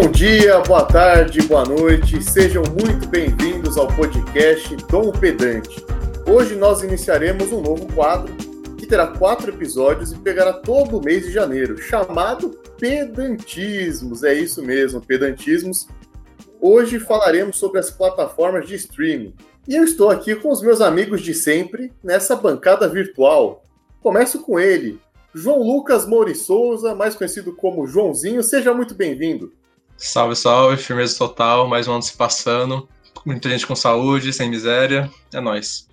Bom dia, boa tarde, boa noite, sejam muito bem-vindos ao podcast Dom Pedante. Hoje nós iniciaremos um novo quadro que terá quatro episódios e pegará todo o mês de janeiro, chamado Pedantismos. É isso mesmo, Pedantismos. Hoje falaremos sobre as plataformas de streaming. E eu estou aqui com os meus amigos de sempre nessa bancada virtual. Começo com ele, João Lucas Mouri Souza, mais conhecido como Joãozinho. Seja muito bem-vindo. Salve, salve, firmeza total, mais um ano se passando. Muita gente com saúde, sem miséria. É nóis.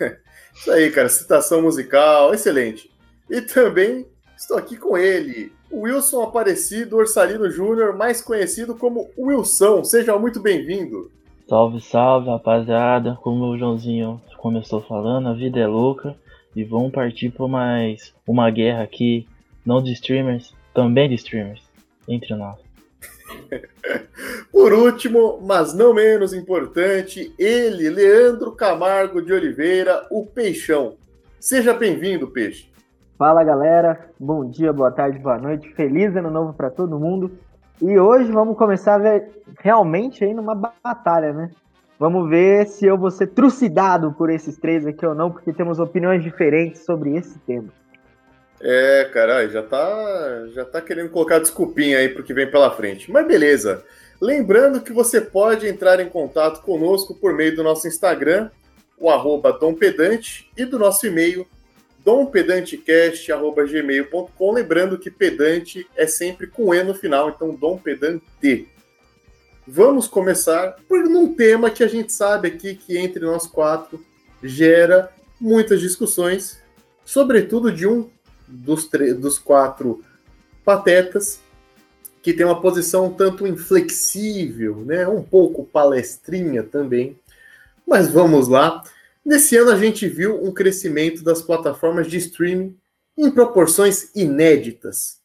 Isso aí, cara, citação musical, excelente. E também estou aqui com ele, Wilson Aparecido Orsalino Júnior, mais conhecido como Wilson. Seja muito bem-vindo. Salve, salve, rapaziada. Como o Joãozinho começou falando, a vida é louca. E vamos partir para mais uma guerra aqui, não de streamers, também de streamers, entre nós. Por último, mas não menos importante, ele, Leandro Camargo de Oliveira, o Peixão. Seja bem-vindo, Peixe. Fala galera, bom dia, boa tarde, boa noite, feliz ano novo para todo mundo. E hoje vamos começar ver realmente aí numa batalha, né? Vamos ver se eu vou ser trucidado por esses três aqui ou não, porque temos opiniões diferentes sobre esse tema. É, caralho, já tá, já tá querendo colocar desculpinha aí pro que vem pela frente. Mas beleza. Lembrando que você pode entrar em contato conosco por meio do nosso Instagram, o arroba dompedante, e do nosso e-mail, dompedantecast.gmail.com. Lembrando que pedante é sempre com E no final, então dompedante. Vamos começar por um tema que a gente sabe aqui que entre nós quatro gera muitas discussões, sobretudo de um dos, dos quatro patetas, que tem uma posição um tanto inflexível, né? um pouco palestrinha também. Mas vamos lá. Nesse ano a gente viu um crescimento das plataformas de streaming em proporções inéditas.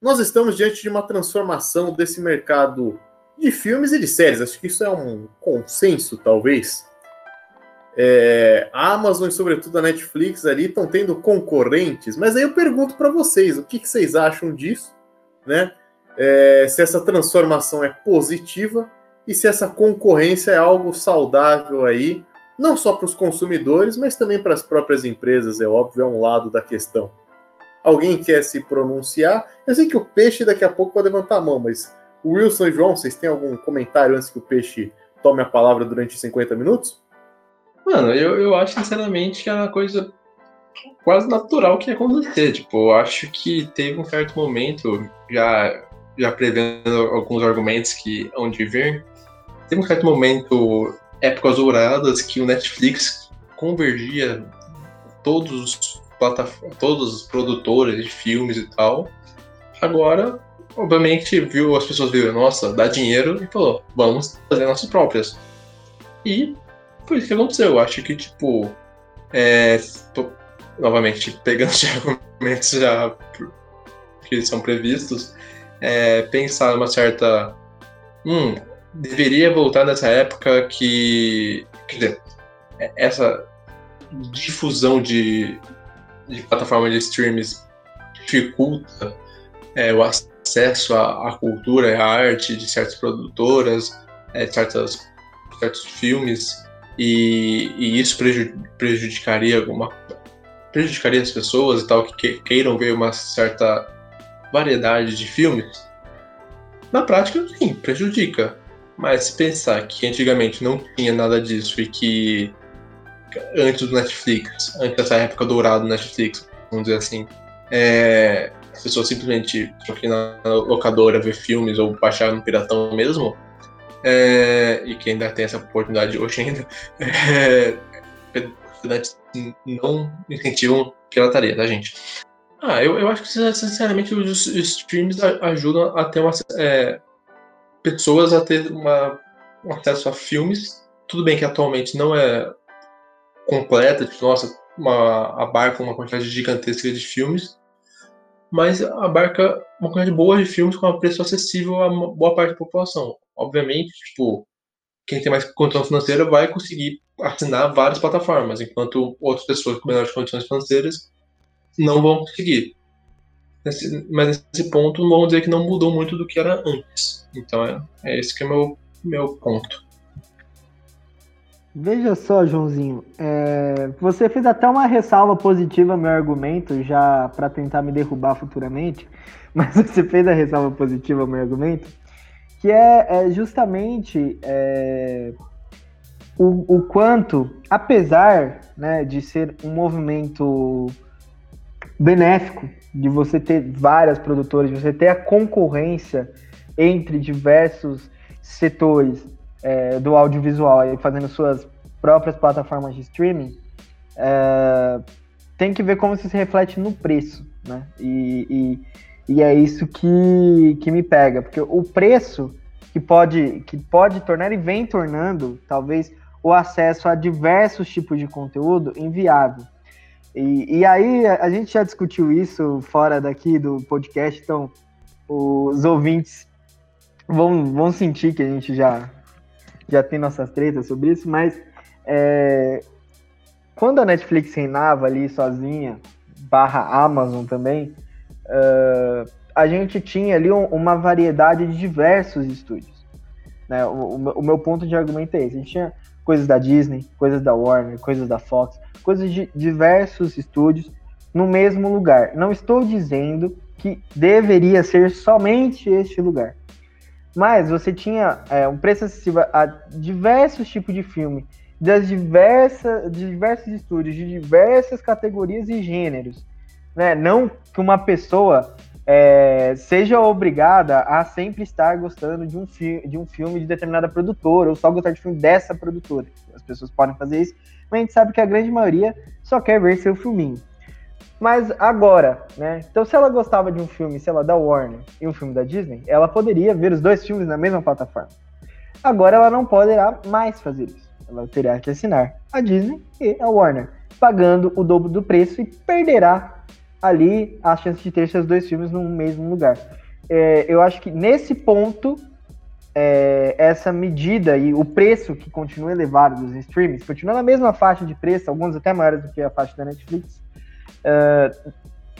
Nós estamos diante de uma transformação desse mercado de filmes e de séries. Acho que isso é um consenso, talvez. É, a Amazon e, sobretudo, a Netflix ali estão tendo concorrentes, mas aí eu pergunto para vocês, o que, que, vocês acham disso, né? É, se essa transformação é positiva e se essa concorrência é algo saudável aí, não só para os consumidores, mas também para as próprias empresas, é óbvio, é um lado da questão. Alguém quer se pronunciar? Eu sei que o Peixe daqui a pouco pode levantar a mão, mas Wilson e João, vocês têm algum comentário antes que o Peixe tome a palavra durante 50 minutos? Mano, eu, eu acho sinceramente que é uma coisa quase natural que ia acontecer. Tipo, eu acho que teve um certo momento, já, já prevendo alguns argumentos que hão de vir, teve um certo momento, épocas douradas, que o Netflix convergia todos os todos os produtores de filmes e tal. Agora, obviamente, viu as pessoas viram, nossa, dá dinheiro e falou, vamos fazer nossas próprias. E foi isso que aconteceu. Eu acho que, tipo, é, tô, novamente, pegando os argumentos já que são previstos, é, pensar uma certa. Hum, deveria voltar nessa época que. Quer dizer, é, essa difusão de, de plataforma de streams dificulta é, o acesso à, à, cultura e à arte de certas produtoras, é, certas, certos filmes e, e isso prejudicaria alguma prejudicaria as pessoas e tal que queiram ver uma certa variedade de filmes. Na prática, sim, prejudica. Mas se pensar que antigamente não tinha nada disso e que antes do Netflix, antes dessa época dourada do Netflix, vamos dizer assim, é, as pessoas simplesmente ir na locadora ver filmes ou baixar no piratão mesmo, é, e que ainda tem essa oportunidade hoje ainda, é, estudantes não incentivam pirataria, tá, gente? Ah, eu, eu acho que, sinceramente, os, streams ajudam a ter uma, é, pessoas a ter uma, um acesso a filmes. Tudo bem que atualmente não é completa, tipo, nossa, uma, abarca uma quantidade gigantesca de filmes, mas abarca uma quantidade boa de filmes com um preço acessível a boa parte da população obviamente, tipo, quem tem mais condição financeira vai conseguir assinar várias plataformas, enquanto outras pessoas com menores condições financeiras não vão conseguir. nesse, mas nesse ponto vamos dizer que não mudou muito do que era antes. Então é, é esse que é o meu, meu ponto. Veja só, Joãozinho, é, você fez até uma ressalva positiva ao meu argumento, já para tentar me derrubar futuramente, mas você fez a ressalva positiva ao meu argumento, que é, é justamente é, o, o, quanto, apesar né, de ser um movimento benéfico, de você ter várias produtoras, de você ter a concorrência entre diversos setores é, do audiovisual aí fazendo suas próprias plataformas de streaming, é, tem que ver como isso se reflete no preço, né? E, e, e, é isso que, que me pega, porque o preço que pode, que pode tornar e vem tornando, talvez, o acesso a diversos tipos de conteúdo inviável. E, e aí a gente já discutiu isso fora daqui do podcast, então os ouvintes vão, vão sentir que a gente já já tem nossas tretas sobre isso, mas é, quando a Netflix reinava ali sozinha, barra Amazon também, uh, a gente tinha ali um, uma variedade de diversos estúdios. Né? O, o, o, meu ponto de argumento é esse. A gente tinha coisas da Disney, coisas da Warner, coisas da Fox, coisas de diversos estúdios no mesmo lugar. Não estou dizendo que deveria ser somente este lugar. Mas você tinha é, um preço acessível a diversos tipos de filme, das diversas, de diversos estúdios, de diversas categorias e gêneros. Né? Não que uma pessoa é, seja obrigada a sempre estar gostando de um, de um filme de determinada produtora, ou só gostar de filme dessa produtora. As pessoas podem fazer isso, mas a gente sabe que a grande maioria só quer ver seu filminho. Mas agora, né? Então, se ela gostava de um filme, sei lá, da Warner e um filme da Disney, ela poderia ver os dois filmes na mesma plataforma. Agora ela não poderá mais fazer isso. Ela terá que assinar a Disney e a Warner, pagando o dobro do preço e perderá ali a chance de ter seus dois filmes no mesmo lugar. É, eu acho que nesse ponto, é, essa medida e o preço que continua elevado dos streams, continua na mesma faixa de preço, alguns até maiores do que a faixa da Netflix, uh,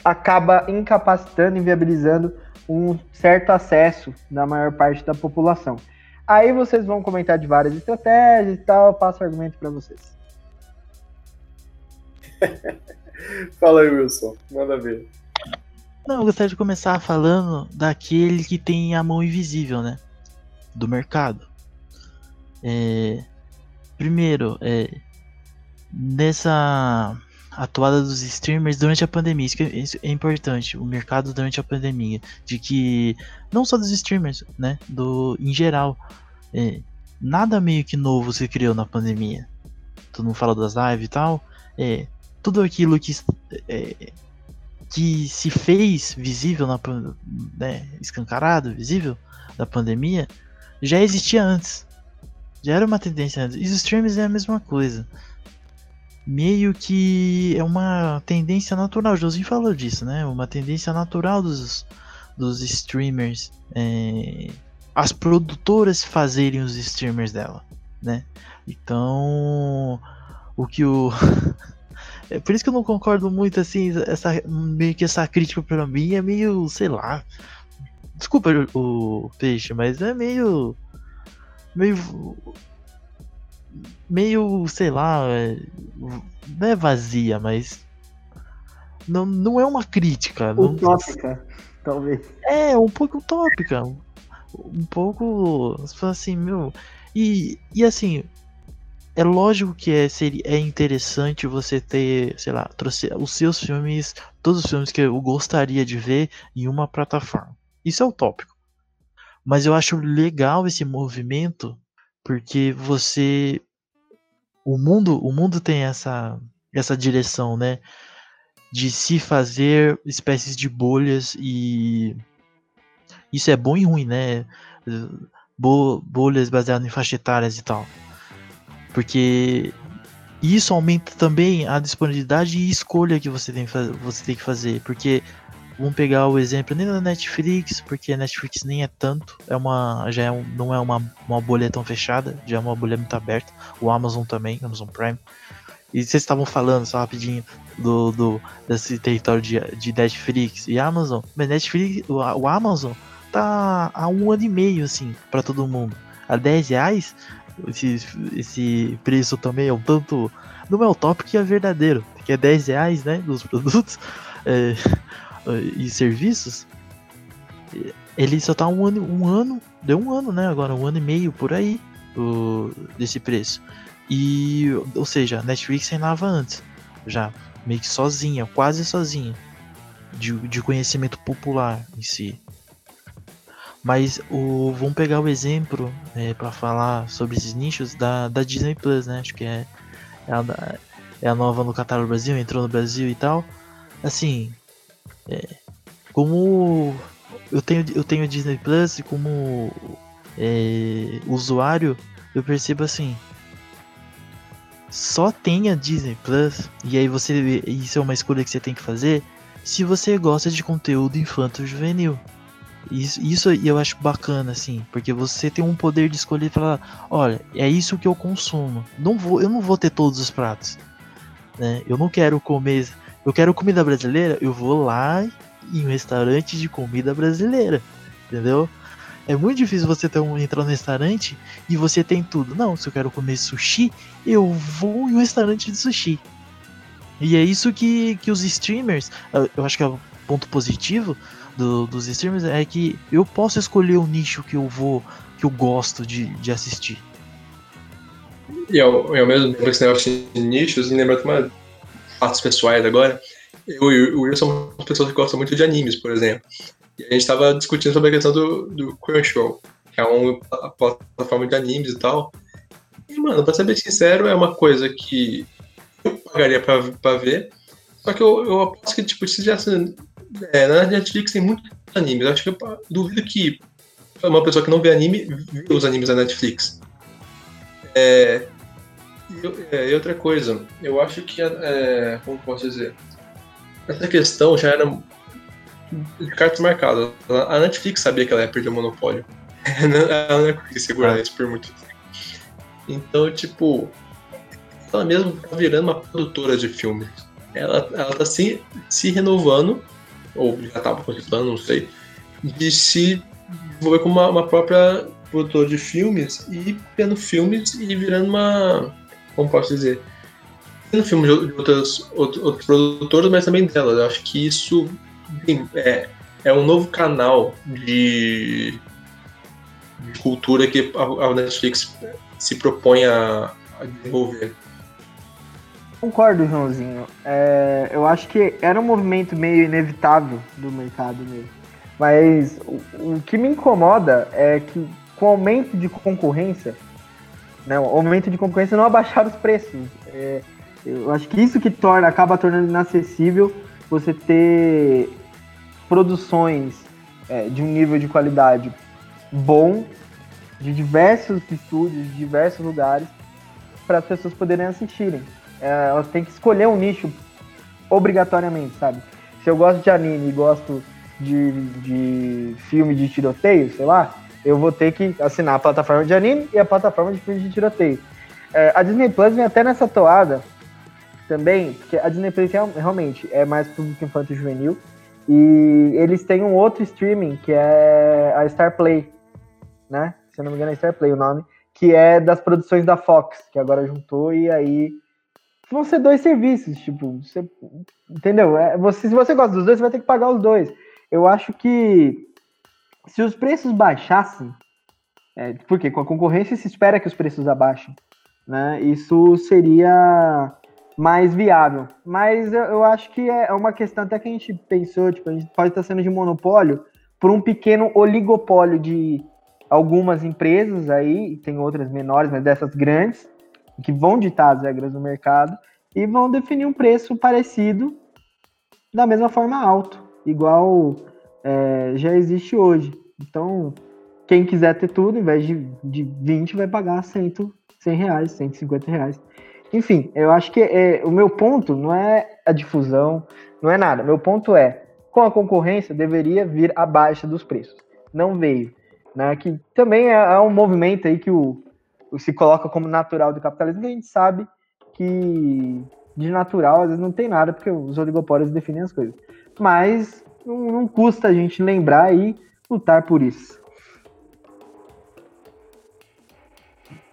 acaba incapacitando, inviabilizando um certo acesso da maior parte da população. Aí vocês vão comentar de várias estratégias e tal, eu passo o argumento para vocês. Fala aí, Wilson, manda ver. Não, eu gostaria de começar falando daquele que tem a mão invisível, né? Do mercado. É, primeiro, é, nessa atuada dos streamers durante a pandemia. Isso, é, isso é importante, o mercado durante a pandemia. De que, não só dos streamers, né? Do, em geral, é, nada meio que novo se criou na pandemia. Todo mundo fala das lives e tal. É, tudo aquilo que, é, que se fez visível, na, né, escancarado, visível da pandemia, já existia antes. Já era uma tendência antes. E os streamers é a mesma coisa meio que é uma tendência natural. O Josinho falou disso, né? Uma tendência natural dos, dos streamers. É, as produtoras fazerem os streamers dela, né? Então, o que o. é por isso que eu não concordo muito assim, essa, meio que essa crítica pra mim é meio, sei lá. Desculpa o, o peixe, mas é meio. meio meio, sei lá, é, não é vazia, mas não, não é uma crítica. Utópica, não... talvez. É, um pouco utópica. Um pouco, assim, meu. E, e assim, é lógico que é, seria, é interessante você ter, sei lá, os seus filmes, todos os filmes que eu gostaria de ver em uma plataforma. Isso é utópico. Mas eu acho legal esse movimento porque você o mundo o mundo tem essa essa direção né de se fazer espécies de bolhas e isso é bom e ruim né Bo bolhas baseadas em faixa etárias e tal porque isso aumenta também a disponibilidade e escolha que você tem, você tem que fazer porque Vamos pegar o exemplo nem da Netflix, porque a Netflix nem é tanto, é uma, já é um, não é uma, uma bolha tão fechada, já é uma bolha muito aberta. O Amazon também, Amazon Prime. E vocês estavam falando só rapidinho do, do desse território de, de Netflix e Amazon. Mas Netflix, o, o Amazon tá há um ano e meio, assim, para todo mundo. A 10 reais, esse, esse preço também é um tanto. Não é o top que é verdadeiro, que é 10 reais, né? Dos produtos é, e serviços. Ele só tá um ano, um ano, deu um ano, né? Agora, um ano e meio por aí do, desse preço. E, ou seja, a Netflix reinava antes, já meio que sozinha, quase sozinha, de, de conhecimento popular em si. Mas o, vamos pegar o exemplo é, para falar sobre esses nichos da, da Disney Plus, né? Acho que é, é, a, é a nova no catálogo Brasil, entrou no Brasil e tal. Assim, é, como eu tenho, eu tenho Disney Plus e como é, usuário, eu percebo assim. Só tenha Disney Plus, e aí você. Isso é uma escolha que você tem que fazer se você gosta de conteúdo infanto-juvenil. Isso, isso eu acho bacana, assim, porque você tem um poder de escolher e falar, olha, é isso que eu consumo. Não vou, eu não vou ter todos os pratos. Né? Eu não quero comer. Eu quero comida brasileira, eu vou lá em um restaurante de comida brasileira. Entendeu? É muito difícil você ter um, entrar no restaurante e você tem tudo. Não, se eu quero comer sushi, eu vou em um restaurante de sushi. E é isso que, que os streamers, eu acho que é o ponto positivo, do, dos streamers é que eu posso escolher o nicho que eu vou, que eu gosto de, de assistir. E ao, ao mesmo tempo que esse negócio de nichos, me lembra uma fatos pessoais agora. Eu e o Will somos pessoas que gostam muito de animes, por exemplo. E a gente estava discutindo sobre a questão do, do Crunchyroll, que é uma plataforma de animes e tal. E, mano, pra ser bem sincero, é uma coisa que eu pagaria pra, pra ver. Só que eu, eu aposto que, tipo, se já é, na Netflix tem muitos animes. Acho que eu duvido que uma pessoa que não vê anime vê os animes da Netflix. É, é, e outra coisa, eu acho que, é, como posso dizer, essa questão já era de cartas marcadas. A Netflix sabia que ela ia perder o monopólio. ela não ia conseguir segurar isso por muito tempo. Então, tipo, ela mesmo tá virando uma produtora de filmes. Ela, ela tá se, se renovando ou já estava contemplando, não sei, de se envolver com uma, uma própria produtora de filmes e tendo filmes e virando uma. Como posso dizer? Tendo filmes de outras, outros, outros produtores, mas também dela. Eu acho que isso é, é um novo canal de, de cultura que a, a Netflix se propõe a, a desenvolver. Concordo, Joãozinho. É, eu acho que era um movimento meio inevitável do mercado mesmo. Mas o, o que me incomoda é que com o aumento de concorrência, né, o aumento de concorrência não abaixar os preços. É, eu acho que isso que torna, acaba tornando inacessível você ter produções é, de um nível de qualidade bom, de diversos estúdios, de diversos lugares, para as pessoas poderem assistirem é, elas têm que escolher um nicho obrigatoriamente, sabe? Se eu gosto de anime e gosto de, de filme de tiroteio, sei lá, eu vou ter que assinar a plataforma de anime e a plataforma de filme de tiroteio. É, a Disney Plus vem até nessa toada também, porque a Disney Plus realmente é mais público infantil juvenil. E eles têm um outro streaming que é a Star Play, né? Se eu não me engano é Star Play o nome, que é das produções da Fox, que agora juntou e aí vão ser dois serviços, tipo, você, entendeu? É, você, se você gosta dos dois, você vai ter que pagar os dois. Eu acho que se os preços baixassem, é, porque com a concorrência se espera que os preços abaixem, né? Isso seria mais viável. Mas eu, eu acho que é uma questão até que a gente pensou, tipo, a gente pode estar sendo de monopólio por um pequeno oligopólio de algumas empresas aí, tem outras menores, mas dessas grandes, que vão ditar as regras do mercado e vão definir um preço parecido da mesma forma alto, igual é, já existe hoje. Então, quem quiser ter tudo, em vez de, de 20, vai pagar 100, 100 reais, 150 reais. Enfim, eu acho que é, o meu ponto não é a difusão, não é nada. Meu ponto é, com a concorrência, deveria vir a baixa dos preços. Não veio. Né? Que também é, é um movimento aí que o, se coloca como natural do capitalismo, a gente sabe que que de natural às vezes não tem nada, porque os oligopólios definem as coisas. Mas não, não custa a gente lembrar e lutar por isso.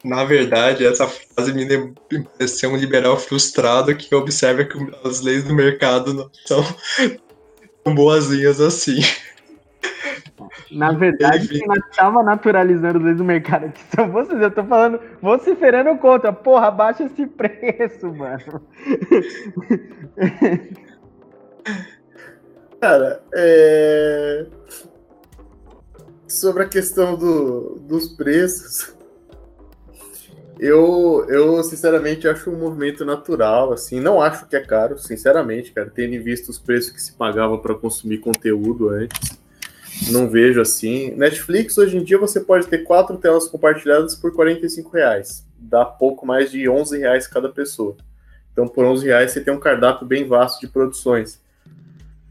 Na verdade, essa frase me pareceu um liberal frustrado que observa que as leis do mercado não são tão boazinhas assim. Na verdade, quem estava naturalizando leis do mercado aqui são vocês. Eu tô falando, vociferando contra. Porra, baixa esse preço, mano. Cara, é... sobre a questão do, dos preços, eu, eu sinceramente acho um movimento natural, assim, não acho que é caro, sinceramente, cara, tendo visto os preços que se pagava para consumir conteúdo antes, não vejo assim. Netflix, hoje em dia, você pode ter quatro telas compartilhadas por 45 reais, dá pouco mais de 11 reais cada pessoa. Então, por 11 reais, você tem um cardápio bem vasto de produções.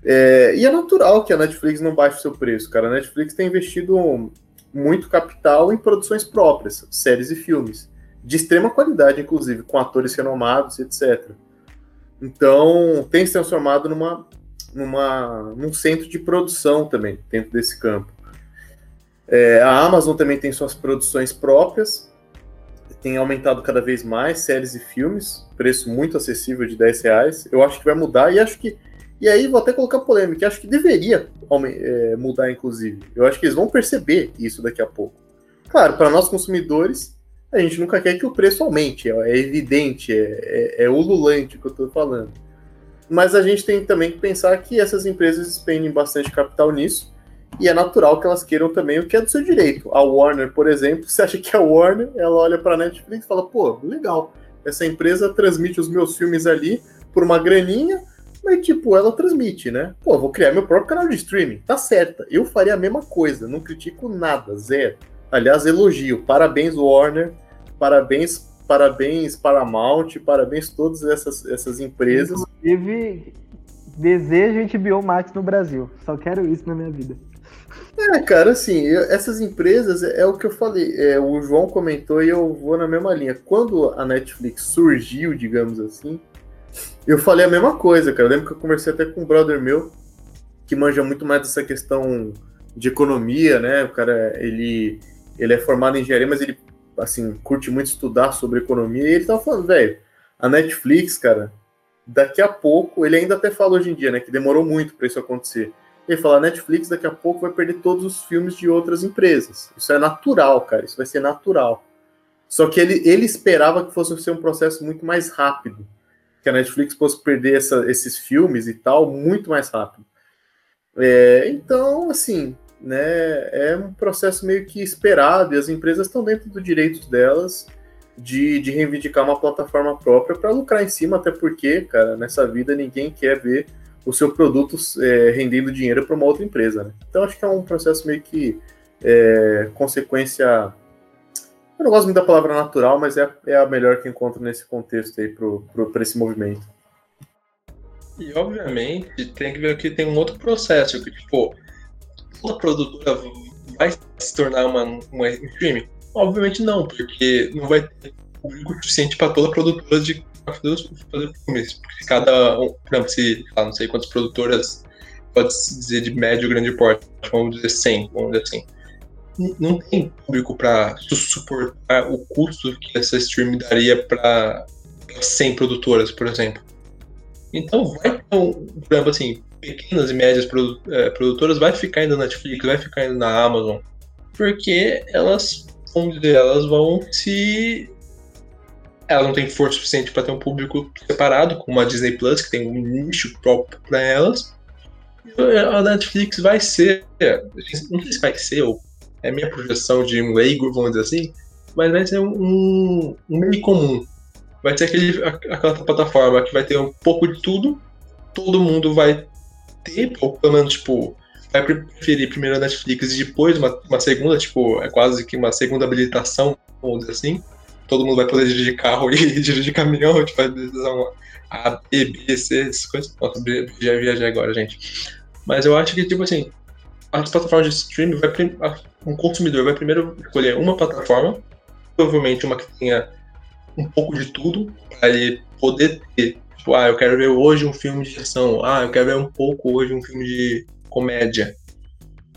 É, e é natural que a Netflix não baixe o seu preço, cara. A Netflix tem investido muito capital em produções próprias, séries e filmes de extrema qualidade, inclusive, com atores renomados, etc. Então, tem se transformado numa, numa, num centro de produção também, dentro desse campo. É, a Amazon também tem suas produções próprias, tem aumentado cada vez mais séries e filmes, preço muito acessível de 10 reais. Eu acho que vai mudar e acho que. E aí vou até colocar polêmica, acho que deveria é, mudar, inclusive. Eu acho que eles vão perceber isso daqui a pouco. Claro, para nós consumidores, a gente nunca quer que o preço aumente, é, evidente, é, é, é ululante o que eu estou falando. Mas a gente tem também que pensar que essas empresas despendem bastante capital nisso, e é natural que elas queiram também o que é do seu direito. A Warner, por exemplo, você acha que a Warner, ela olha para a Netflix e fala, pô, legal, essa empresa transmite os meus filmes ali por uma graninha, mas tipo, ela transmite, né? Pô, vou criar meu próprio canal de streaming, tá certa. Eu faria a mesma coisa, não critico nada, zero. Aliás, elogio. Parabéns, Warner. Parabéns, parabéns, Paramount. Parabéns todas essas, essas empresas. Inclusive, desejo HBO Max no Brasil. Só quero isso na minha vida. É, cara, assim, eu, essas empresas é, é, o que eu falei. É, o João comentou e eu vou na mesma linha. Quando a Netflix surgiu, digamos assim, eu falei a mesma coisa, cara. Eu lembro que eu conversei até com um brother meu que manja muito mais dessa questão de economia, né? O cara, ele ele é formado em engenharia, mas ele, assim, curte muito estudar sobre economia. E ele tava falando, velho, a Netflix, cara, daqui a pouco, ele ainda até fala hoje em dia, né, que demorou muito para isso acontecer. Ele fala, a Netflix daqui a pouco vai perder todos os filmes de outras empresas. Isso é natural, cara, isso vai ser natural. Só que ele, ele esperava que fosse ser um processo muito mais rápido. Que a Netflix fosse perder essa, esses filmes e tal muito mais rápido. É, então, assim, né, é um processo meio que esperado e as empresas estão dentro do direito delas de, de reivindicar uma plataforma própria para lucrar em cima, até porque, cara, nessa vida ninguém quer ver o seu produto é, rendendo dinheiro para uma outra empresa. Né? Então acho que é um processo meio que é, consequência. Eu não gosto muito da palavra natural, mas é, é a melhor que encontro nesse contexto aí para esse movimento. E obviamente tem que ver que tem um outro processo, que tipo, toda produtora vai se tornar uma, uma streaming? Obviamente não, porque não vai ter público suficiente para toda produtora de fazer, filmes. Porque cada por exemplo, se não sei quantas produtoras, pode se dizer de médio ou grande porte, vamos dizer 100, vamos dizer assim. Não tem público para suportar o custo que essa streaming daria para 100 produtoras, por exemplo. Então vai ter um, por exemplo, assim, pequenas e médias é, produtoras vai ficar indo na Netflix, vai ficar indo na Amazon, porque elas, vamos dizer, elas vão se ela não tem força suficiente para ter um público separado, como a Disney Plus, que tem um nicho próprio para elas. A Netflix vai ser, não sei se vai ser, ou é minha projeção de um leigo, vamos dizer assim, mas vai ser um, um meio comum. Vai ser aquele, aquela plataforma que vai ter um pouco de tudo, todo mundo vai ter, ou pelo menos, tipo, vai preferir primeiro a Netflix e depois uma, uma segunda, tipo, é quase que uma segunda habilitação, vamos dizer assim. Todo mundo vai poder dirigir carro e dirigir caminhão, tipo, vai decisão A, B, B, C, essas coisas. Nossa, já viajei agora, gente. Mas eu acho que, tipo assim, as plataformas de streaming, vai, um consumidor vai primeiro escolher uma plataforma, provavelmente uma que tenha um pouco de tudo para ele poder ter. Tipo, ah, eu quero ver hoje um filme de ação. Ah, eu quero ver um pouco hoje um filme de comédia.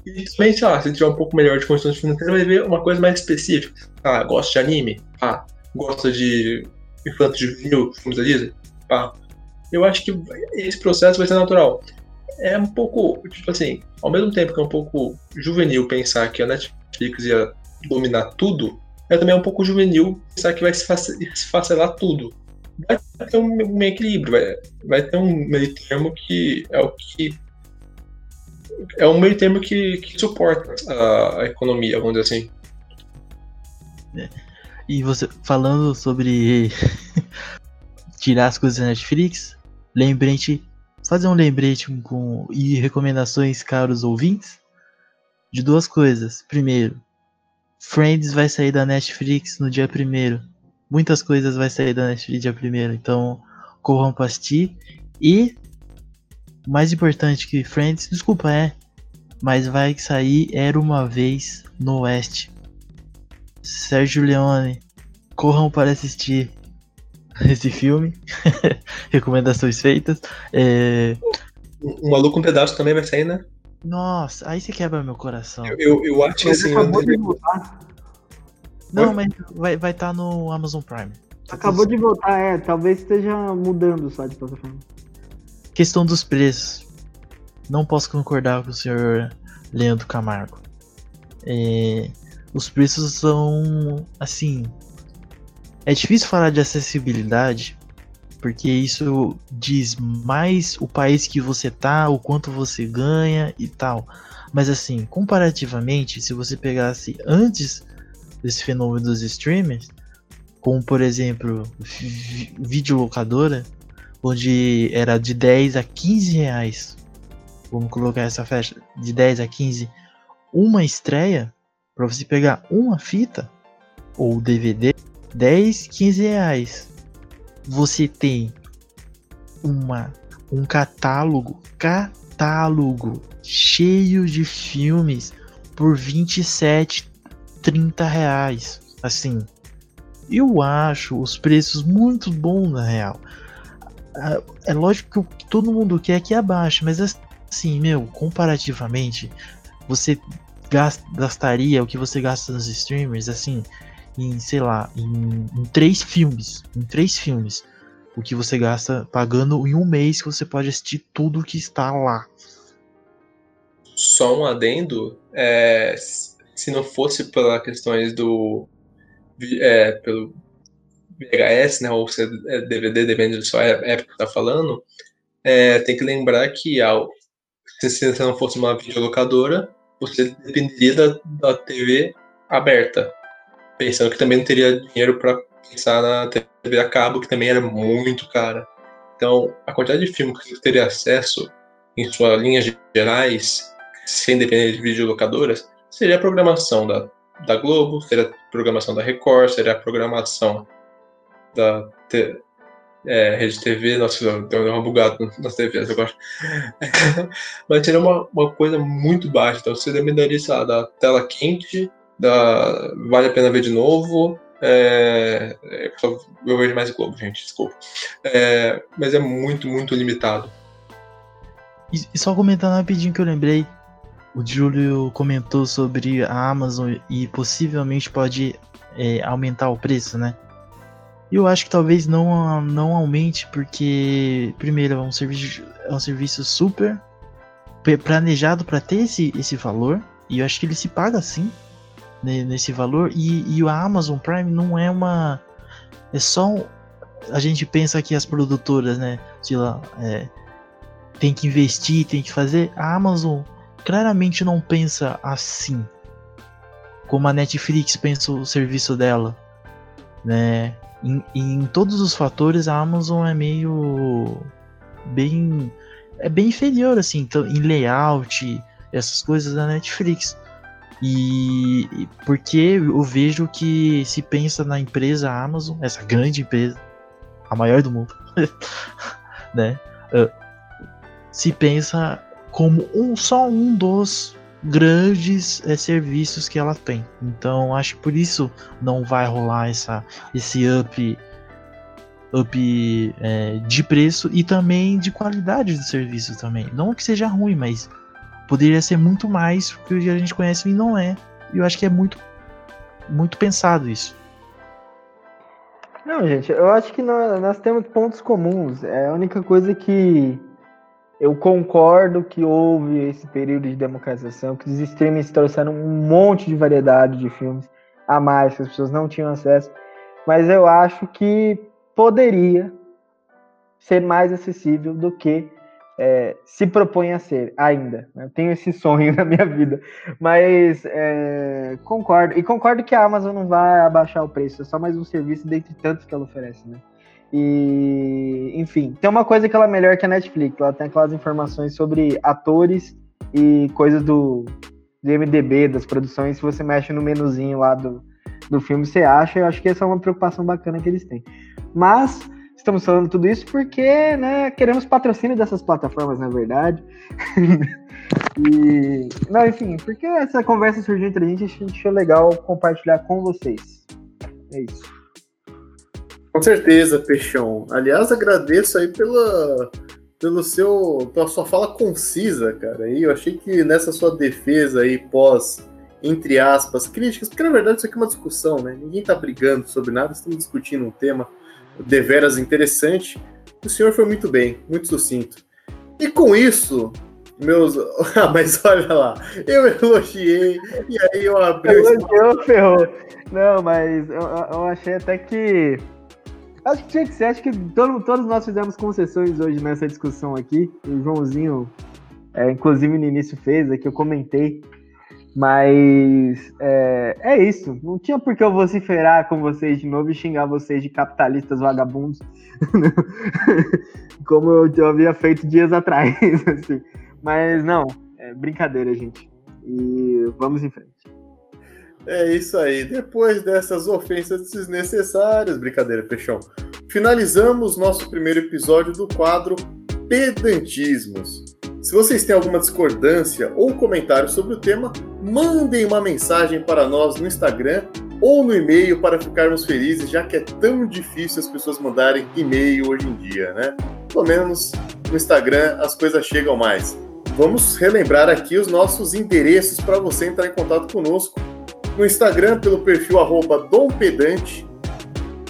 E também, sei lá, se tiver um pouco melhor de condições financeiras, vai ver uma coisa mais específica. Ah, gosta de anime? Ah, gosta de infanto juvenil, filmes da Disney? Ah, eu acho que esse processo vai ser natural. É um pouco, tipo assim, ao mesmo tempo que é um pouco juvenil pensar que a Netflix ia dominar tudo, é também um pouco juvenil pensar que vai se facelar tudo. Vai ter um, um equilíbrio, vai, vai ter um meio termo que é o que é um meio termo que, que suporta a, a, economia, vamos dizer assim. É. E você falando sobre tirar as coisas da Netflix, lembrete, fazer um lembrete com e recomendações caros ouvintes de duas coisas. Primeiro, Friends vai sair da Netflix no dia primeiro. Muitas coisas vai sair da Netflix dia primeiro, então corram para assistir e mais importante que Friends, desculpa, é. Mas vai sair Era uma Vez no Oeste. Sérgio Leone, corram para assistir esse filme. Recomendações feitas. É... O Maluco um Pedaço também vai sair, né? Nossa, aí você quebra meu coração. Eu, eu, eu acho que assim. Não, mas vai estar vai tá no Amazon Prime. Tá acabou de voltar, é. Talvez esteja mudando só de plataforma. Questão dos preços. Não posso concordar com o senhor Leandro Camargo. É, os preços são assim. É difícil falar de acessibilidade, porque isso diz mais o país que você tá, o quanto você ganha e tal. Mas assim, comparativamente, se você pegasse antes desse fenômeno dos streamers, como por exemplo, videolocadora, onde era de 10 a 15 reais. Vamos colocar essa faixa de 10 a 15. Uma estreia, para você pegar uma fita ou DVD, 10, 15 reais. Você tem uma, um catálogo, catálogo cheio de filmes por 27, 30 reais. Assim, eu acho os preços muito bons na real é lógico que todo mundo quer que abaixe, mas assim, meu, comparativamente, você gastaria o que você gasta nos streamers, assim, em, sei lá, em, em três filmes. Em três filmes. O que você gasta pagando em um mês que você pode assistir tudo que está lá. Só um adendo, é, se não fosse pelas questões do. É, pelo VHS, né, ou se é DVD, depende da sua época que está falando, é, tem que lembrar que ao, se você não fosse uma videolocadora, você dependeria da, da TV aberta, pensando que também não teria dinheiro para pensar na TV a cabo, que também era muito cara. Então, a quantidade de filmes que você teria acesso em suas linhas gerais, sem depender de videolocadoras, seria a programação da, da Globo, seria a programação da Record, seria a programação da é, Rede TV, nossa, deu uma bugada nas TVs agora. Mas seria uma, uma coisa muito baixa, então você dependeria, sei lá, da tela quente, da vale a pena ver de novo. É, é eu vejo mais Globo, gente, desculpa. É, mas é muito, muito limitado. E só comentando rapidinho que eu lembrei, o Júlio comentou sobre a Amazon e possivelmente pode é, aumentar o preço, né? Eu acho que talvez não, não aumente, porque, primeiro, é um serviço, é um serviço super planejado para ter esse, esse valor, e eu acho que ele se paga assim, nesse valor, e, e a Amazon Prime não é uma. É só. A gente pensa que as produtoras, né, sei lá, é, tem que investir, tem que fazer. A Amazon claramente não pensa assim, como a Netflix pensa o serviço dela, né? em, em todos os fatores a Amazon é meio bem é bem inferior assim então, em layout essas coisas da Netflix e porque eu vejo que se pensa na empresa Amazon essa grande empresa a maior do mundo né uh, se pensa como um só um dos grandes é, serviços que ela tem. Então acho que por isso não vai rolar essa, esse up up é, de preço e também de qualidade do serviço também. Não que seja ruim, mas poderia ser muito mais que a gente conhece e não é. E eu acho que é muito, muito pensado isso. Não, gente, eu acho que nós, nós temos pontos comuns. É a única coisa que eu concordo que houve esse período de democratização, que os streamings trouxeram um monte de variedade de filmes a mais, que as pessoas não tinham acesso. Mas eu acho que poderia ser mais acessível do que é, se propõe a ser ainda. Né? Eu tenho esse sonho na minha vida, mas é, concordo e concordo que a Amazon não vai abaixar o preço. É só mais um serviço dentre tantos que ela oferece, né? E enfim, tem uma coisa que ela é melhor que a Netflix. Ela tem aquelas informações sobre atores e coisas do, do MDB das produções. Se você mexe no menuzinho lá do, do filme, você acha. Eu acho que essa é uma preocupação bacana que eles têm. Mas estamos falando tudo isso porque, né, queremos patrocínio dessas plataformas, na verdade. e, não, enfim, porque essa conversa surgiu entre a gente, a gente achou legal compartilhar com vocês. É isso. Com certeza, Peixão. Aliás, agradeço aí pela, pelo seu, pela sua fala concisa, cara. E eu achei que nessa sua defesa aí pós entre aspas, críticas, porque na verdade isso aqui é uma discussão, né? Ninguém tá brigando sobre nada, estamos discutindo um tema deveras interessante. O senhor foi muito bem, muito sucinto. E com isso, meus. Ah, mas olha lá, eu elogiei e aí eu abri. Elogiou, ferrou. Não, mas eu, eu, achei até que. Acho que tinha que ser, acho que todo, todos nós fizemos concessões hoje nessa discussão aqui. O Joãozinho, é, inclusive no início, fez, aqui eu comentei mas é, é, isso. Não tinha por que eu vociferar com vocês de novo e xingar vocês de capitalistas vagabundos, como eu, eu, havia feito dias atrás. Assim. Mas não, é brincadeira, gente. E vamos em frente. É isso aí. Depois dessas ofensas desnecessárias, brincadeira, Peixão, finalizamos nosso primeiro episódio do quadro Pedantismos. Se vocês têm alguma discordância ou comentário sobre o tema, mandem uma mensagem para nós no Instagram ou no e-mail para ficarmos felizes, já que é tão difícil as pessoas mandarem e-mail hoje em dia, né? Pelo menos no Instagram as coisas chegam mais. Vamos relembrar aqui os nossos endereços para você entrar em contato conosco. No Instagram, pelo perfil dompedante,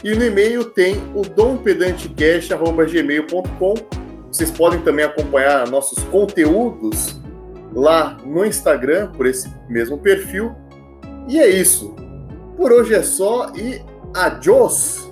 e no e-mail tem o dompedantecast.gmail.com vocês podem também acompanhar nossos conteúdos lá no Instagram, por esse mesmo perfil. E é isso. Por hoje é só e adiós!